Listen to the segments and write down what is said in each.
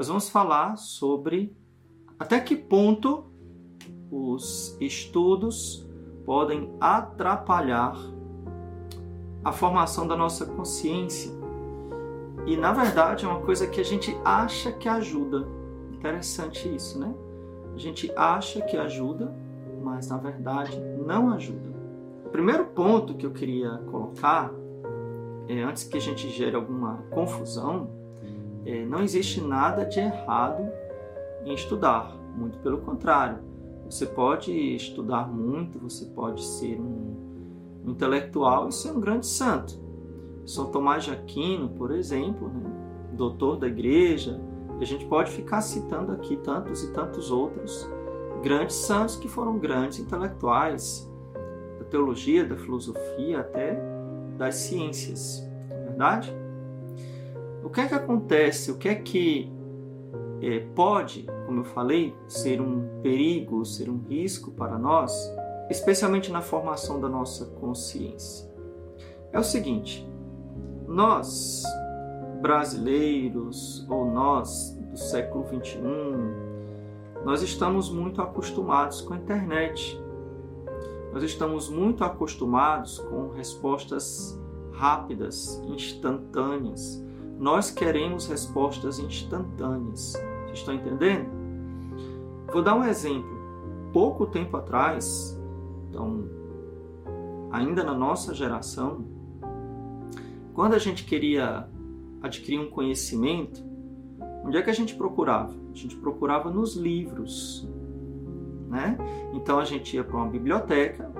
nós vamos falar sobre até que ponto os estudos podem atrapalhar a formação da nossa consciência. E na verdade é uma coisa que a gente acha que ajuda. Interessante isso, né? A gente acha que ajuda, mas na verdade não ajuda. O primeiro ponto que eu queria colocar, é, antes que a gente gere alguma confusão, é, não existe nada de errado em estudar, muito pelo contrário. Você pode estudar muito, você pode ser um, intelectual e ser um grande santo. São Tomás de Aquino, por exemplo, né? doutor da igreja, a gente pode ficar citando aqui tantos e tantos outros grandes santos que foram grandes intelectuais da teologia, da filosofia, até das ciências. Não é verdade? O que é que acontece? O que é que é, pode, como eu falei, ser um perigo, ser um risco para nós, especialmente na formação da nossa consciência? É o seguinte: nós brasileiros ou nós do século 21, nós estamos muito acostumados com a internet. Nós estamos muito acostumados com respostas rápidas, instantâneas. Nós queremos respostas instantâneas. Vocês estão entendendo? Vou dar um exemplo. Pouco tempo atrás, então, ainda na nossa geração, quando a gente queria adquirir um conhecimento, onde é que a gente procurava? A gente procurava nos livros, né? Então a gente ia para uma biblioteca,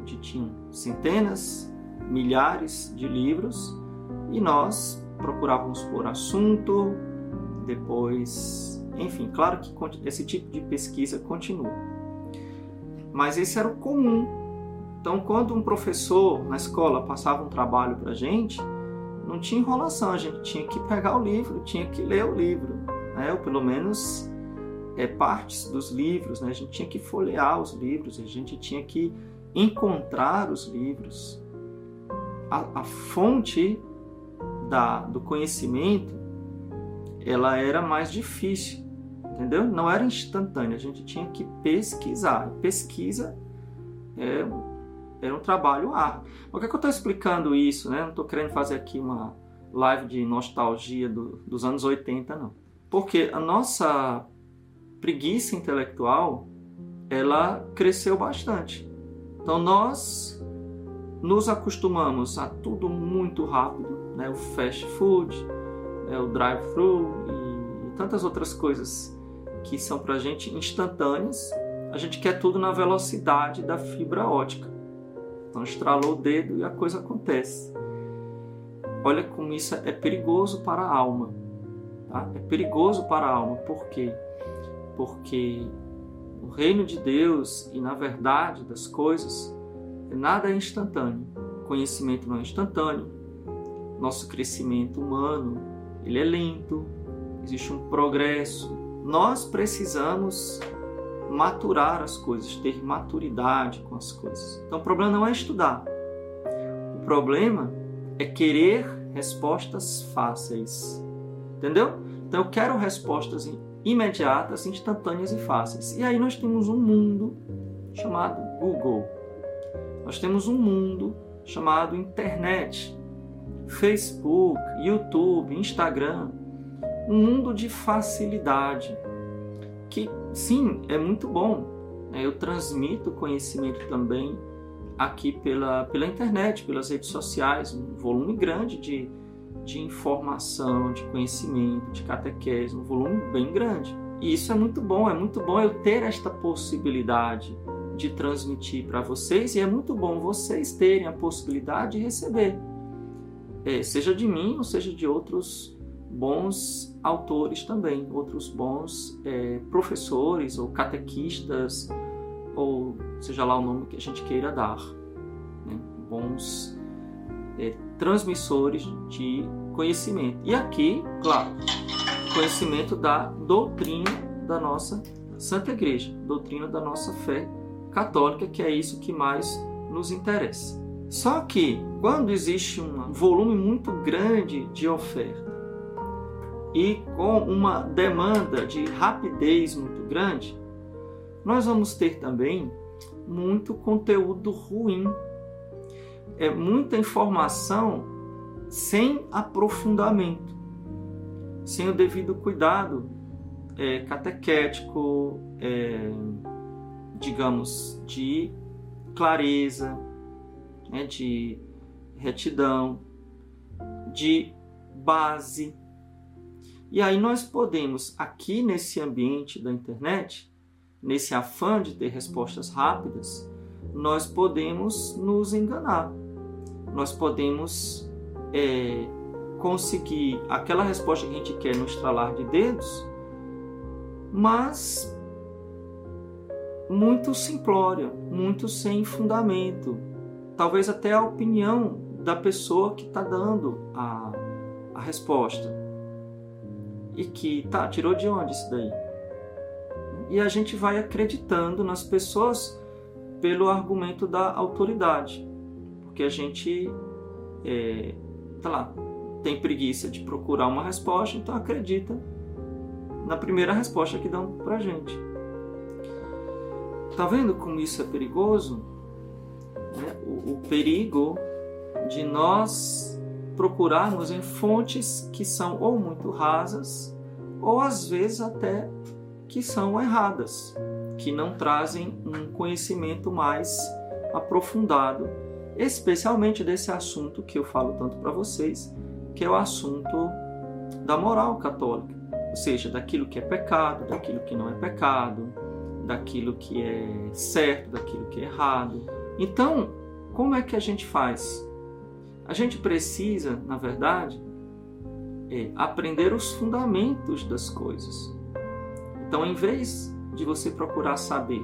onde tinham centenas, milhares de livros, e nós procurávamos por assunto, depois, enfim, claro que esse tipo de pesquisa continua. Mas esse era o comum. Então, quando um professor na escola passava um trabalho para a gente, não tinha enrolação, a gente tinha que pegar o livro, tinha que ler o livro, né? ou pelo menos é, partes dos livros, né? a gente tinha que folhear os livros, a gente tinha que encontrar os livros. A, a fonte da, do conhecimento ela era mais difícil, entendeu? Não era instantânea, a gente tinha que pesquisar. Pesquisa é era um trabalho árduo. Por que, que eu estou explicando isso? Né? Não estou querendo fazer aqui uma live de nostalgia do, dos anos 80, não. Porque a nossa preguiça intelectual ela cresceu bastante. Então nós nos acostumamos a tudo muito rápido, né? o fast food, né? o drive-thru e tantas outras coisas que são para a gente instantâneas. A gente quer tudo na velocidade da fibra ótica. Então estralou o dedo e a coisa acontece. Olha como isso é perigoso para a alma. Tá? É perigoso para a alma. Por quê? Porque o reino de Deus e na verdade das coisas, nada é instantâneo. Conhecimento não é instantâneo. Nosso crescimento humano, ele é lento. Existe um progresso. Nós precisamos maturar as coisas, ter maturidade com as coisas. Então o problema não é estudar. O problema é querer respostas fáceis. Entendeu? Então eu quero respostas imediatas, instantâneas e fáceis. E aí nós temos um mundo chamado Google. Nós temos um mundo chamado internet. Facebook, YouTube, Instagram, um mundo de facilidade que sim, é muito bom. Né? Eu transmito conhecimento também aqui pela, pela internet, pelas redes sociais, um volume grande de, de informação, de conhecimento, de catequese, um volume bem grande. E isso é muito bom, é muito bom eu ter esta possibilidade de transmitir para vocês e é muito bom vocês terem a possibilidade de receber, é, seja de mim ou seja de outros bons autores também, outros bons é, professores ou catequistas, ou seja lá o nome que a gente queira dar, né? bons é, transmissores de conhecimento. E aqui, claro, conhecimento da doutrina da nossa Santa Igreja, doutrina da nossa fé católica, que é isso que mais nos interessa. Só que quando existe um volume muito grande de oferta, e com uma demanda de rapidez muito grande, nós vamos ter também muito conteúdo ruim. É muita informação sem aprofundamento, sem o devido cuidado é, catequético, é, digamos, de clareza, né, de retidão, de base. E aí nós podemos, aqui nesse ambiente da internet, nesse afã de ter respostas rápidas, nós podemos nos enganar. Nós podemos é, conseguir aquela resposta que a gente quer no estralar de dedos, mas muito simplória, muito sem fundamento. Talvez até a opinião da pessoa que está dando a, a resposta. E que, tá, tirou de onde isso daí? E a gente vai acreditando nas pessoas pelo argumento da autoridade. Porque a gente, é, tá lá, tem preguiça de procurar uma resposta, então acredita na primeira resposta que dão pra gente. Tá vendo como isso é perigoso? Né? O, o perigo de nós procurarmos em fontes que são ou muito rasas, ou às vezes até que são erradas, que não trazem um conhecimento mais aprofundado, especialmente desse assunto que eu falo tanto para vocês, que é o assunto da moral católica, ou seja, daquilo que é pecado, daquilo que não é pecado, daquilo que é certo, daquilo que é errado. Então, como é que a gente faz? A gente precisa, na verdade, é aprender os fundamentos das coisas. Então, em vez de você procurar saber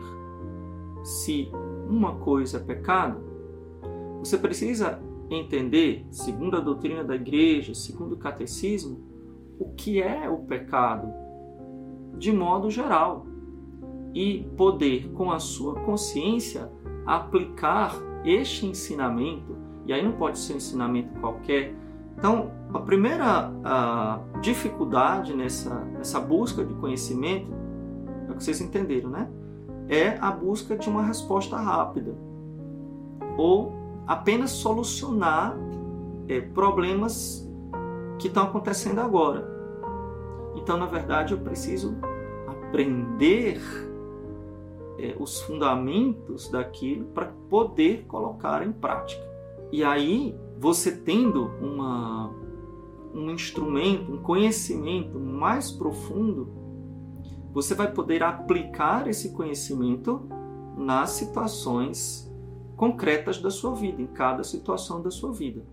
se uma coisa é pecado, você precisa entender, segundo a doutrina da igreja, segundo o catecismo, o que é o pecado de modo geral e poder, com a sua consciência, aplicar este ensinamento. E aí não pode ser um ensinamento qualquer. Então, a primeira a dificuldade nessa, nessa busca de conhecimento, é o que vocês entenderam, né? É a busca de uma resposta rápida. Ou apenas solucionar é, problemas que estão acontecendo agora. Então, na verdade, eu preciso aprender é, os fundamentos daquilo para poder colocar em prática. E aí, você tendo uma, um instrumento, um conhecimento mais profundo, você vai poder aplicar esse conhecimento nas situações concretas da sua vida, em cada situação da sua vida.